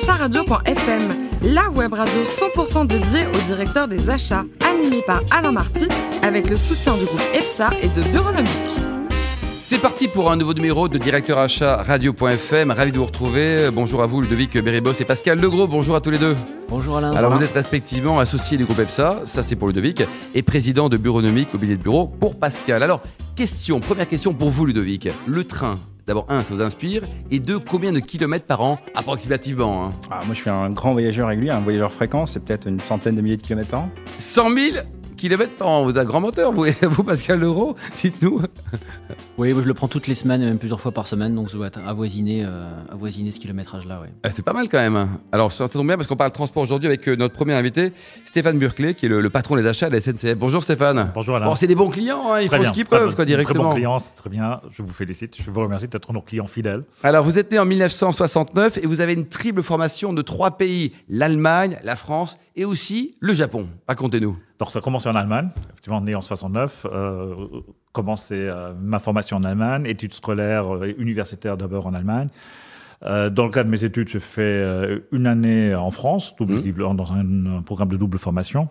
acharadio.fm, la web radio 100% dédiée au directeur des achats, animée par Alain Marty, avec le soutien du groupe EPSA et de Bureaunomique. C'est parti pour un nouveau numéro de Directeur Achat Radio.fm. Ravi de vous retrouver. Bonjour à vous, Ludovic Beribos et Pascal Legros. Bonjour à tous les deux. Bonjour Alain. Alors vous êtes respectivement associé du groupe EPSA, ça c'est pour Ludovic, et président de Bureaunomique, mobilier de bureau pour Pascal. Alors, question, première question pour vous Ludovic. Le train, D'abord, un, ça vous inspire Et deux, combien de kilomètres par an, approximativement hein? Ah, Moi, je suis un grand voyageur régulier, un voyageur fréquent, c'est peut-être une centaine de milliers de kilomètres par an. 100 000 kilomètres par an. Vous êtes un grand moteur, vous, vous Pascal Leroux Dites-nous. Oui, je le prends toutes les semaines, même plusieurs fois par semaine, donc je dois avoisiner, euh, avoisiner ce kilométrage-là. Ah, c'est pas mal quand même. Alors, ça tombe bien parce qu'on parle transport aujourd'hui avec euh, notre premier invité, Stéphane Burclay, qui est le, patron des achats de la SNCF. Bonjour Stéphane. Bonjour Alain. c'est des bons clients, hein, ils font ce qu'ils peuvent, quoi, directement. Très bons clients, c'est très bien. Je vous félicite. Je vous remercie d'être nos clients fidèles. Alors, vous êtes né en 1969 et vous avez une triple formation de trois pays l'Allemagne, la France et aussi le Japon. Racontez-nous. Donc, ça a commencé en Allemagne, effectivement, né en 69. Euh, commencé euh, ma formation en Allemagne, études scolaires et euh, universitaires d'abord en Allemagne. Euh, dans le cadre de mes études, je fais euh, une année en France, double, mmh. dans un, programme de double formation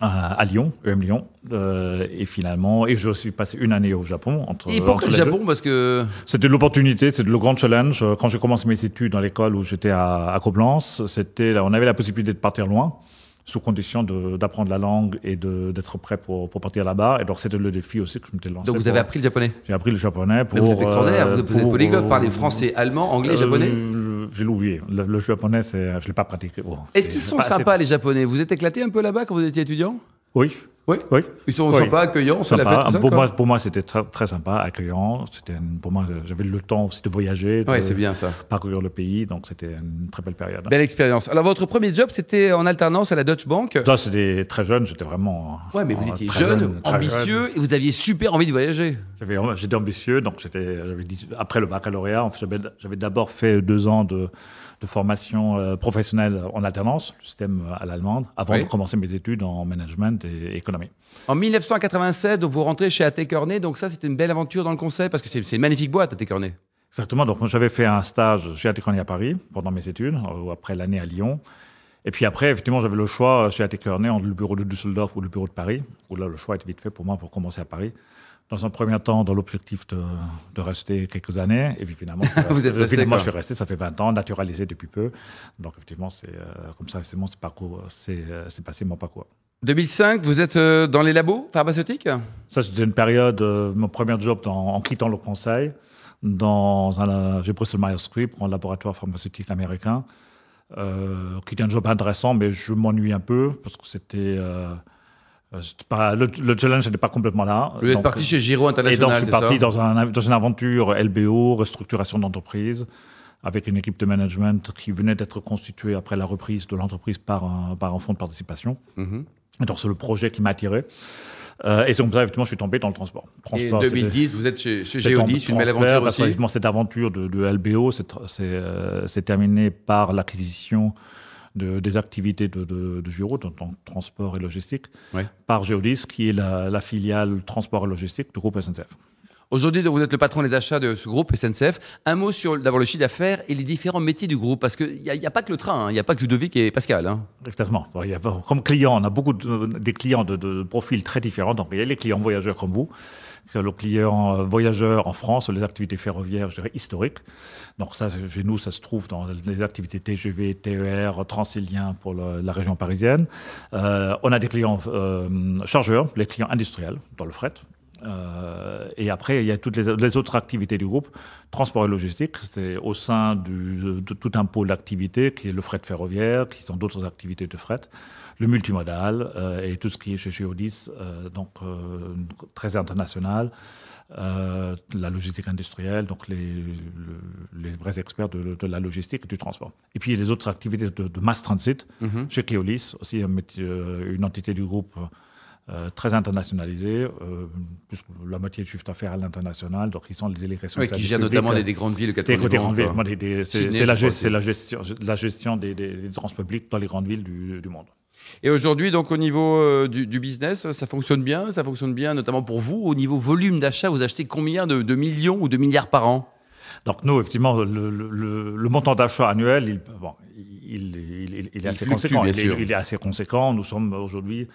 à, Lyon, EM Lyon, euh, et finalement, et je suis passé une année au Japon. Entre, et pourquoi le Japon? Parce que c'était l'opportunité, c'était le grand challenge. Quand j'ai commencé mes études dans l'école où j'étais à, à Coblence, c'était, on avait la possibilité de partir loin sous condition d'apprendre la langue et d'être prêt pour, pour partir là-bas. Et donc, c'était le défi aussi que je m'étais lancé. Donc, vous avez appris le japonais? J'ai appris le japonais. Pour, vous êtes extraordinaire. vous êtes polyglotte, parlez français, allemand, anglais, euh, japonais J'ai oublié. Le, japonais, je ne l'ai pas pratiqué. Est-ce qu'ils sont sympas, les japonais? Vous êtes éclaté un peu là-bas quand vous étiez étudiant? Oui. Oui. oui. Ils sont sympas, accueillants, on la fête, tout ça, Pour moi, pour moi c'était très, très, sympa, accueillant. C'était pour moi, j'avais le temps aussi de voyager, de c'est bien ça. parcourir le pays, donc c'était une très belle période. Belle expérience. Alors votre premier job, c'était en alternance à la Deutsche Bank? Ça, c'était très jeune, j'étais vraiment. Ouais, mais vous étiez jeune, ambitieux, et vous aviez super envie de voyager. J'étais ambitieux, donc j'étais, après le baccalauréat, j'avais d'abord fait deux ans de de formation euh, professionnelle en alternance, le système à l'allemande, avant de commencer mes études en management et économie. En 1987, vous rentrez chez A.T. Kearney, donc ça c'était une belle aventure dans le conseil, parce que c'est une magnifique boîte, A.T. Kearney. Exactement, donc j'avais fait un stage chez A.T. Kearney à Paris pendant mes études, euh, après l'année à Lyon. Et puis après, effectivement, j'avais le choix chez A.T. Kearney entre le bureau de Düsseldorf ou le bureau de Paris, où là le choix était vite fait pour moi pour commencer à Paris dans un premier temps dans l'objectif de, de, rester quelques années. Et puis finalement, Vous êtes resté, je suis resté, ça fait 20 ans, naturalisé depuis peu. Donc effectivement, c'est euh, comme ça, c'est mon parcours, c'est euh, passé mon parcours. 2005, vous êtes euh, dans les labos pharmaceutiques? Ça, c'était une période, mon premier job en quittant le conseil. Dans un, j'ai Bristol Myers Squibb, un laboratoire pharmaceutique américain, qui était un job intéressant, mais je m'ennuie un peu parce que c'était euh, pas, le, challenge n'était pas complètement là. Vous êtes parti chez Giro International. Et donc, je suis parti dans, un, dans une aventure LBO, restructuration d'entreprise, avec une équipe de management qui venait d'être constituée après la reprise de l'entreprise par un, par un fonds de participation. Et donc, c'est le projet qui m'a attiré. Euh, et c'est comme ça, effectivement, je suis tombé dans le transport. transport et 2010, vous êtes chez, chez Géodis, une belle aventure aussi. Effectivement, cette aventure de, de LBO s'est euh, terminée par l'acquisition de, des activités de, de, de Giro, donc transport et logistique, par Geodis, qui est la, filiale transport et logistique du groupe SNCF. Aujourd'hui, vous êtes le patron des achats de ce groupe SNCF. Un mot sur d'abord le chiffre d'affaires et les différents métiers du groupe, parce qu'il n'y a, pas que le train, hein. il n'y a pas que Ludovic et Pascal. Hein. Exactement. Comme clients, on a beaucoup de, des clients de, de, profils très différents. Donc il y a les clients voyageurs comme vous, le client euh, voyageur en France, les activités ferroviaires, je dirais, historiques. Donc ça, chez nous, ça se trouve dans les activités TGV, TER, Transilien pour la région parisienne. Euh, on a des clients euh, chargeurs, les clients industriels dans le fret. Euh, et après, il y a toutes les, les, autres activités du groupe, transport et logistique, c'est au sein du, de tout un pôle d'activités qui est le fret ferroviaire, qui sont d'autres activités de fret le multimodal euh, et tout ce qui est chez Geodis, euh, donc très international. la logistique industrielle, donc les, les vrais experts de, de, la logistique et du transport. Et puis les autres activités de, de mass transit, mhm. chez Keolis, aussi une entité du groupe très internationalisée, puisque la moitié du chiffre d'affaires à l'international, donc ils sont les délégations. Oui, qui gèrent notamment des, grandes villes, des, des grandes villes. C'est la, la, gestion, la gestion des, des, transports publics dans les grandes villes du, du monde. Et aujourd'hui, donc au niveau euh, du, business, ça fonctionne bien, ça fonctionne bien, notamment pour vous. Au niveau volume d'achat, vous achetez combien de, millions ou de milliards par an? Donc nous, effectivement, le, montant d'achat annuel, il, bon, il, il- il- il est assez conséquent. Il est, assez conséquent. Nous sommes aujourd'hui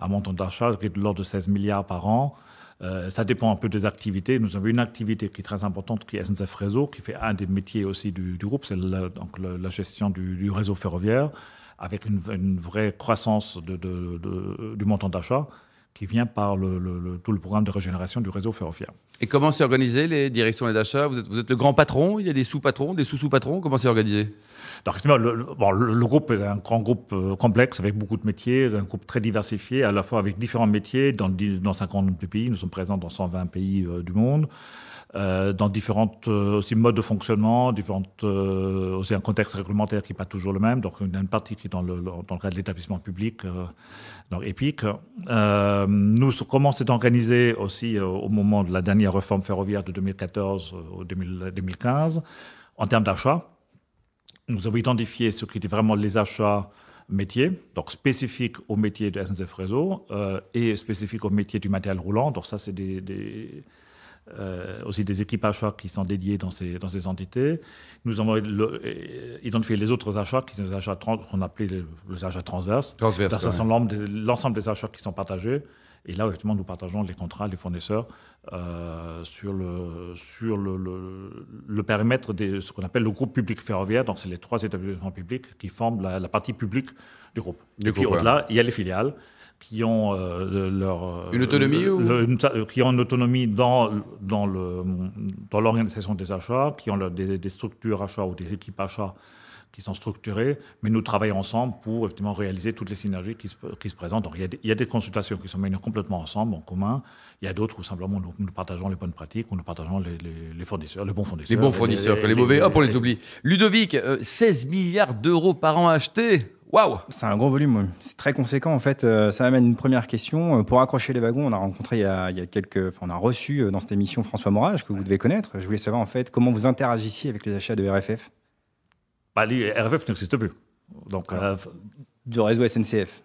un montant d'achat qui est de l'ordre de 16 milliards par an. Euh, ça dépend un peu des activités. Nous avons une activité qui est très importante, qui est SNCF Réseau, qui fait un des métiers aussi du, du groupe, c'est la, donc la, la gestion du, du réseau ferroviaire, avec une, une vraie croissance de, de- de- du montant d'achat qui vient par le, le- le- tout le programme de régénération du réseau ferroviaire. Et comment c'est organisé les directions et d'achat vous êtes, vous êtes le grand patron, il y a des sous-patrons, des sous-sous-patrons, comment c'est organisé? Effectivement, le, le- bon, le- groupe est un grand groupe euh, complexe avec beaucoup de métiers, un groupe très diversifié, à la fois avec différents métiers dans, dans 50 pays. Nous sommes présents dans 120 pays euh, du monde, euh, dans différentes euh, aussi modes de fonctionnement, différentes euh, aussi un contexte réglementaire qui n'est pas toujours le même. Donc, il une partie qui est dans le, dans cadre de l'établissement public, euh, donc EPIC. Nous, comment c'est organisé aussi au moment de la dernière réforme ferroviaire de 2014 euh, au 2000 2015 en termes d'achat nous avons identifié ce qui était vraiment les achats métiers, donc spécifiques au métier de SNCF Réseau et spécifiques au métier du matériel roulant. Donc ça, c'est des, euh, aussi des équipes achats qui sont dédiées dans ces, dans ces entités. Nous avons le- euh, identifié les autres achats qui sont des achats qu'on appelait les, les achats transverses. Transverse. Donc, ça, c'est l'ensemble des, achats qui sont partagés. Et là, effectivement, nous partageons les contrats, les fournisseurs euh, sur, le, sur le, le, le périmètre de ce qu'on appelle le groupe public ferroviaire. Donc, c'est les trois établissements publics qui forment la, la partie publique du groupe. Du et puis, groupe, au-delà, il y a les filiales qui ont euh, le- leur euh, Une autonomie le- ou- le- qui ont une autonomie dans dans le dans l'organisation des achats, qui ont le- des, des structures achats ou des équipes achats qui sont structurées, mais nous travaillons ensemble pour effectivement réaliser toutes les synergies qui se, qui se présentent. Donc il y, a des, il y a des consultations qui sont menées complètement ensemble, en commun. Il y a d'autres où simplement nous, nous partageons les bonnes pratiques, où nous partageons les, les- les fournisseurs, les bons fournisseurs. Les bons fournisseurs, que les mauvais, hop, on les oublie. Ludovic, euh, 16 milliards d'euros par an achetés Waouh C'est un gros volume, c'est très conséquent en fait. Euh, Ça m'amène une première question. Euh, Pour accrocher les wagons, on a rencontré il y a, il y a quelques, enfin, on a reçu euh, dans cette émission François Morage que vous devez connaître. Je voulais savoir en fait comment vous interagissiez avec les achats de RFF, Bah, les RFF n'existe plus. Donc, euh, du réseau SNCF.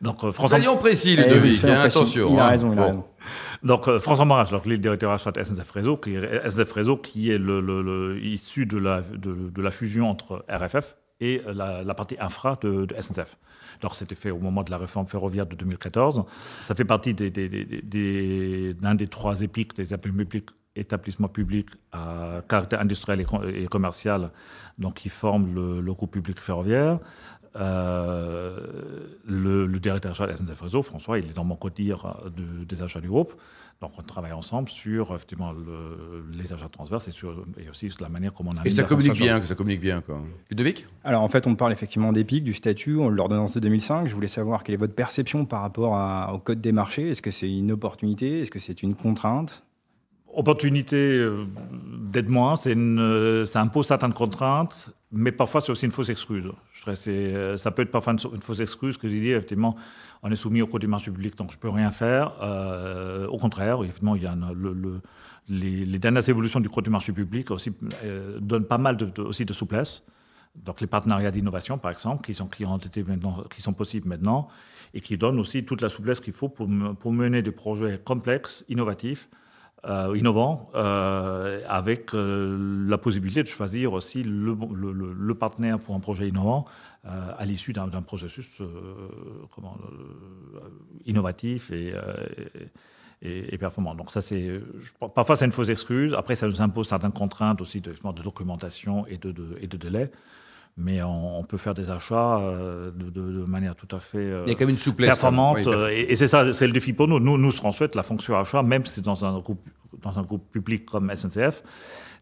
donc euh, François, Soyons précis, soyons hein, précis. attention. Il a hein. raison, il a Bon. raison. Donc euh, François Marage, donc, le directeur achat de SNCF Réseau, qui est SNCF Réseau, qui est le, le- le- issu de la, de, de la fusion entre RFF et euh, la, partie infra de, SNCF. Donc c'était fait au moment de la réforme ferroviaire de 2014. Ça fait partie d'un des trois épiques des établissements publics, à caractère industriel et commercial, donc qui forment le, le groupe public ferroviaire. Euh, le, le directeur achat de SNCF Réseau, François, il est dans mon codir de- des achats du groupe. Donc on travaille ensemble sur effectivement le- les achats transverses et, sur, et aussi sur la manière comment on a Et ça communique bien, que ça communique bien, quoi. Ludovic Alors en fait, on parle effectivement d'EPIC, du statut, de l'ordonnance de 2005. Je voulais savoir quelle est votre perception par rapport à- au code des marchés. Est-ce que c'est une opportunité? Est-ce que c'est une contrainte? Opportunité euh, d'être moins, c'est une, euh, ça impose certaines contraintes, mais parfois c'est aussi une fausse excuse. Euh, ça peut être parfois une, fausse excuse que j'ai dit, effectivement, on est soumis au code du marché public, donc je peux rien faire. Euh, au contraire, effectivement, il y a les, dernières évolutions du code du marché public euh, donnent pas mal de, aussi de souplesse. Donc les partenariats d'innovation, par exemple, qui sont, possibles maintenant, et qui donnent aussi toute la souplesse qu'il faut pour mener des projets complexes, innovatifs, euh, innovants, euh, avec euh, la possibilité de choisir aussi le, partenaire pour un projet innovant à l'issue d'un processus innovatif et, performant. Donc ça, c'est parfois c'est une fausse excuse. Après, ça nous impose certaines contraintes aussi de, de documentation et de, de- et de délai. Mais on, on peut faire des achats euh, de, de- de manière tout à fait euh, Il y a quand même une souplesse. performante. Oui, euh, et et c'est ça, c'est le défi pour nous. Nous, nous, ce qu'on souhaite, la fonction achat, même si c'est dans un groupe, dans un groupe public comme SNCF,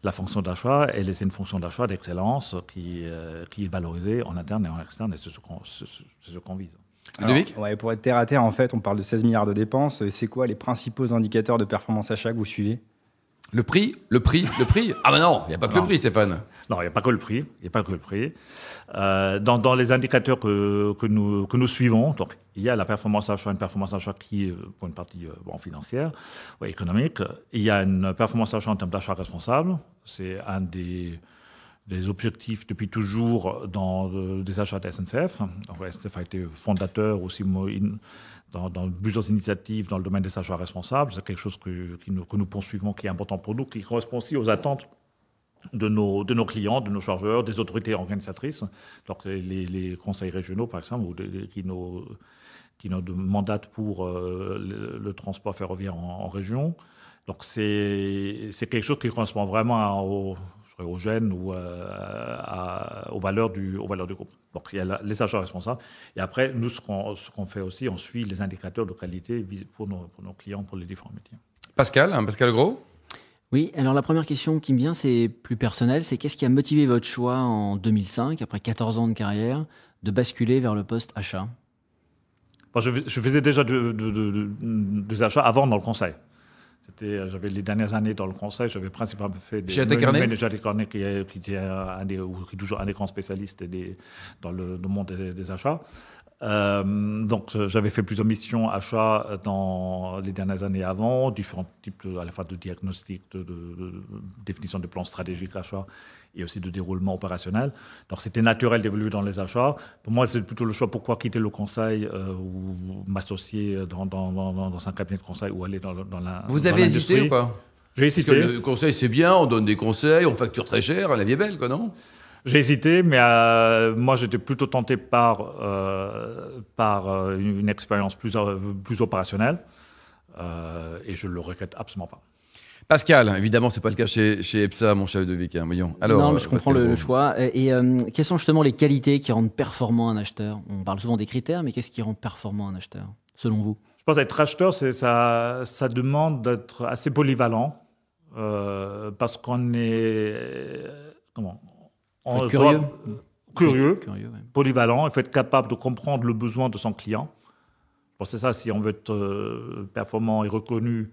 la fonction d'achat, elle est une fonction d'achat d'excellence qui, euh, qui est valorisée en interne et en externe, et c'est ce qu'on ce- qu'on vise. Ludovic Alors, ouais, Pour être terre à terre, en fait, on parle de 16 milliards de dépenses. C'est quoi les principaux indicateurs de performance achat que vous suivez? Le prix Le prix Le prix Ah bah non, il n'y a pas que le prix, Stéphane. Non, il n'y a pas que le prix. Il a pas que le prix. Euh, dans, dans les indicateurs que, que, nous, que nous suivons, donc, il y a la performance achat, une performance achat qui est euh, pour une partie euh, bon, financière, ouais, économique. Il y a une performance achat en termes d'achat responsable. C'est un des, des objectifs depuis toujours dans euh, des achats de SNCF. SNCF a été fondateur aussi dans, plusieurs initiatives dans le domaine des achats responsables. C'est quelque chose que, que nous poursuivons, qui est important pour nous, qui correspond aussi aux attentes de nos, de nos clients, de nos chargeurs, des autorités organisatrices, donc les, conseils régionaux par exemple, qui, nous, qui nous mandatent pour euh, le, transport ferroviaire en, région. Donc c'est c'est quelque chose qui correspond vraiment à- au, ou euh, à- aux, valeurs du, aux valeurs du groupe. Donc il y a la- les agents responsables. Et après, nous, ce qu'on ce qu'on fait aussi, on suit les indicateurs de qualité pour nos, pour nos clients, pour les différents métiers. Pascal, hein, Pascal Gros? Oui, alors la première question qui me vient, c'est plus personnel, c'est qu'est-ce qui a motivé votre choix en 2005, après 14 ans de carrière, de basculer vers le poste achat? Bon, je, je faisais déjà de- de- de- de- des achats avant dans le conseil. C'était, j'avais les dernières années dans le conseil, j'avais principalement fait des Até Carnet qui, est- qui était un des, ou qui est toujours un des grands spécialistes des, dans le, le monde des, des achats. Euh, donc euh, j'avais fait plusieurs missions achats dans les dernières années avant, différents types de- à la fois de diagnostic, de, de- de définition de plans stratégiques achats et aussi de déroulement opérationnel. Donc c'était naturel d'évoluer dans les achats. Pour moi, c'est plutôt le choix pourquoi quitter le conseil euh, ou m'associer dans, dans, dans, dans un cabinet de conseil ou aller dans, la. Vous avez hésité ou pas? J'ai Parce que hésité. le conseil, c'est bien, on donne des conseils, on facture très cher, la vie est belle, quoi, non? J'ai hésité, mais euh, moi j'étais plutôt tenté par, euh, par euh, une, une expérience plus, euh, plus opérationnelle euh, et je le regrette absolument pas. Pascal, évidemment, c'est pas le cas chez, chez EPSA, mon chef de Vic. hein, voyons. Alors, non, mais je comprends le, choix. Et, et, euh, quelles sont justement les qualités qui rendent performant un acheteur? On parle souvent des critères, mais qu'est-ce qui rend performant un acheteur, selon vous? Je pense être acheteur, c'est ça, ça demande d'être assez polyvalent euh, parce qu'on est comment? Faut on être curieux. doit- curieux, Curieux, ouais. polyvalent. Il faut être capable de comprendre le besoin de son client. C'est ça, si on veut être euh, performant et reconnu,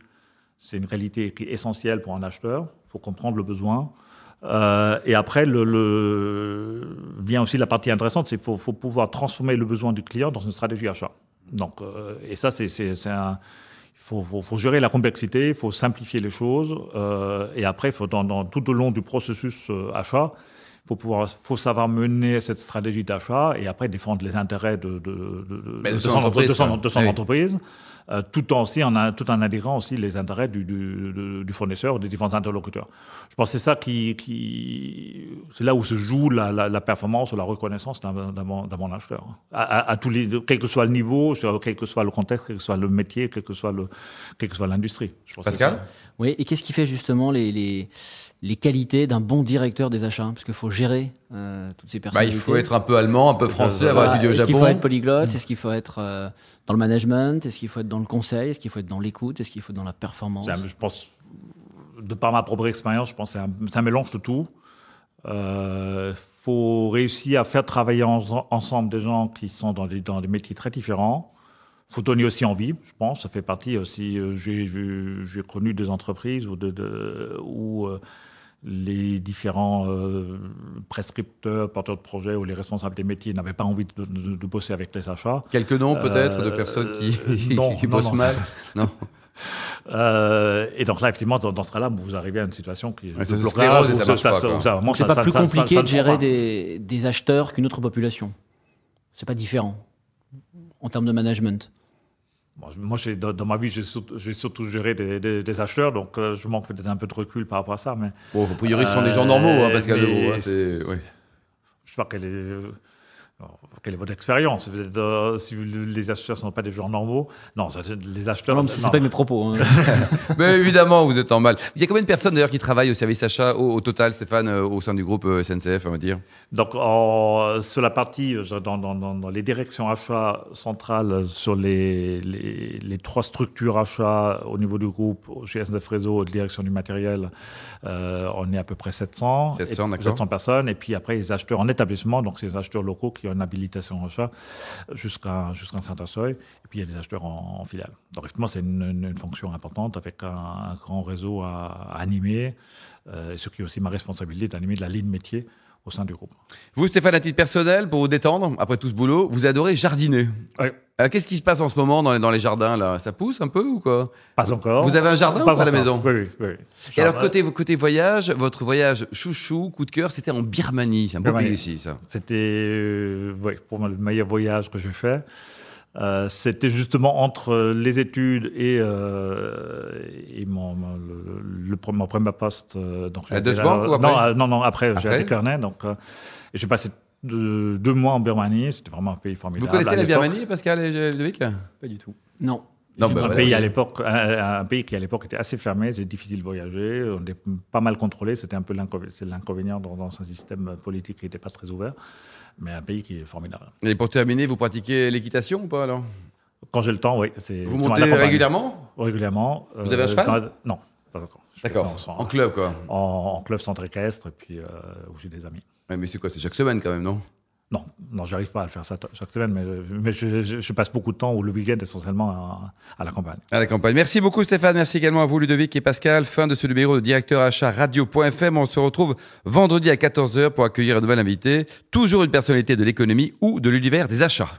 c'est une réalité qui est essentielle pour un acheteur. Faut comprendre le besoin. Euh, et après, le, le- vient aussi la partie intéressante, c'est qu'il faut, faut pouvoir transformer le besoin du client dans une stratégie achat. Donc, euh, et ça, c'est un... Il faut, faut- gérer la complexité, il faut simplifier les choses. euh, et après, faut dans, dans- tout au long du processus euh, achat, faut, pouvoir, faut savoir mener cette stratégie d'achat et après défendre les intérêts de, de, de- de- Mais de de son entreprise, de son- quoi. de son Oui. entreprise, euh, tout en aussi en, a- tout en adhérant aussi les intérêts du, du, du- fournisseur, des différents interlocuteurs. Je pense que c'est ça qui, qui c'est là où se joue la, la, la performance ou la reconnaissance d'un d'un bon, d'un bon acheteur. À, à- à tous les, quel que soit le niveau, quel que soit le contexte, quel que soit le métier, quel que soit le, quel que soit l'industrie. Pascal ça. Oui, et qu'est-ce qui fait justement les, les, les qualités d'un bon directeur des achats Parce qu'il faut gérer euh, toutes ces bah, personnalités. Il faut être un peu allemand, un peu français, avoir étudié au Est-ce qu'il Japon. faut être polyglotte? Est-ce qu'il faut être euh, dans le management? Est-ce qu'il faut être dans le conseil? Est-ce qu'il faut être dans l'écoute? Est-ce qu'il faut être dans la performance? Je pense, de par ma propre expérience, je pense que c'est un, mélange de tout. Il faut réussir à faire travailler en- ensemble des gens qui sont dans des, dans des métiers très différents. Il faut donner aussi envie, je pense. Ça fait partie aussi. euh, J'ai connu des entreprises où, de, de- où euh, les différents euh, prescripteurs, porteurs de projets ou les responsables des métiers n'avaient pas envie de, de- de bosser avec les achats. Quelques noms peut-être de Euh, personnes qui, non, qui non, bossent non. mal Non. Euh, et donc là, effectivement, dans, dans ce cas-là, vous arrivez à une situation qui est Ouais, c'est blocage, pas, ça- pas plus ça- compliqué ça de gérer des, des acheteurs qu'une autre population. C'est pas différent en termes de management. Moi, dans, dans ma vie, j'ai surtout, géré des, des- des acheteurs, donc euh, je manque peut-être un peu de recul par rapport à ça, mais Bon, a priori, ce sont des gens Euh, normaux, hein, Pascal mais hein, ouais. je sais pas quelle est, euh, alors, quelle est votre expérience? Vous êtes, euh, si vous- les acheteurs ne sont pas des gens normaux, non, ça, les acheteurs. Non, mais non. pas mes propos. hein. Mais évidemment, vous êtes en mal. Il y a combien de personnes d'ailleurs qui travaillent au service achat au, au total, Stéphane, euh, au sein du groupe euh, SNCF, on va dire? Donc, en- sur la partie, dans, dans- dans- dans les directions achats centrales, sur les, les, les trois structures achats au niveau du groupe, chez SNF Réseau, direction du matériel, euh, on est à peu près 700. 700, Et- d'accord. 700 personnes. Et puis après, les acheteurs en établissement, donc c'est les acheteurs locaux qui ont une habilitation achat jusqu'à jusqu'à un certain seuil. Et puis il y a des acheteurs en, en filiale. Donc effectivement, c'est une, une- une fonction importante avec un, un grand réseau à, à animer, euh, ce qui est aussi ma responsabilité d'animer de la ligne métier au sein du groupe. Vous, Stéphane, à titre personnel, pour vous détendre, après tout ce boulot, vous adorez jardiner. Oui. Alors, qu'est-ce qui se passe en ce moment dans les, dans les jardins, là? Ça pousse un peu ou quoi? Pas encore. Vous avez un jardin Pas ou pas à la maison? Oui, oui, oui. Et alors, côté, côté voyage, votre voyage chouchou, coup de cœur, c'était en Birmanie. C'est un Birmanie. pays aussi, ça. C'était euh, ouais, pour moi le meilleur voyage que j'ai fait. Euh, C'était justement entre les études et, euh, et mon, mon- le, le, mon premier poste. euh, donc j'ai À Deutsche Bank ou après non, euh, non, non, après, j'ai Après été Kernet. Donc, euh, j'ai passé deux, deux mois en Birmanie. C'était vraiment un pays Vous formidable. connaissez à la. Birmanie, Pascal et Ludovic Pas du tout. Non. Non, un, bah, voilà, pays oui. à l'époque, un, un pays qui à l'époque était assez fermé, c'est difficile de voyager, on était pas mal contrôlé, c'était un peu l'inconvénient dans, dans un système politique qui n'était pas très ouvert, mais un pays qui est formidable. Et pour terminer, vous pratiquez l'équitation ou pas alors? Quand j'ai le temps, oui. Vous montez régulièrement? Régulièrement. Vous avez un cheval? dans- Non, pas encore. D'accord, En, en club quoi. en- en club centre équestre, et puis euh, où j'ai des amis. Ouais, mais c'est quoi C'est chaque semaine quand même, non? Non, non, j'arrive pas à le faire ça chaque semaine, mais, mais je, je- je passe beaucoup de temps ou le week-end essentiellement à, à la campagne. À la campagne. Merci beaucoup Stéphane, merci également à vous Ludovic et Pascal. Fin de ce numéro de directeur achat radio.fm. On se retrouve vendredi à 14h pour accueillir un nouvel invité, toujours une personnalité de l'économie ou de l'univers des achats.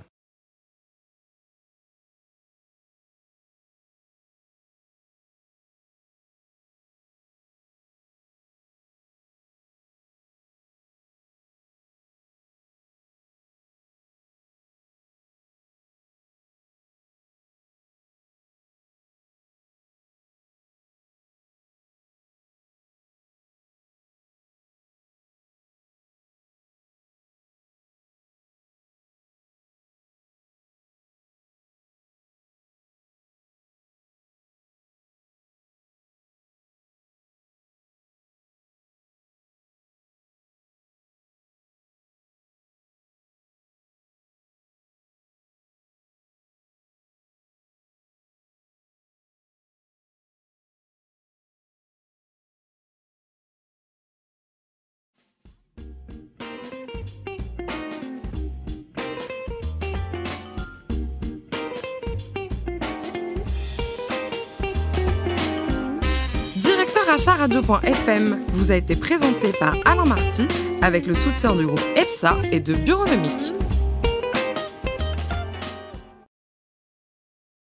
Directeur achat radio.fm vous a été présenté par Alain Marty avec le soutien du groupe EPSA et de Bureaunomique.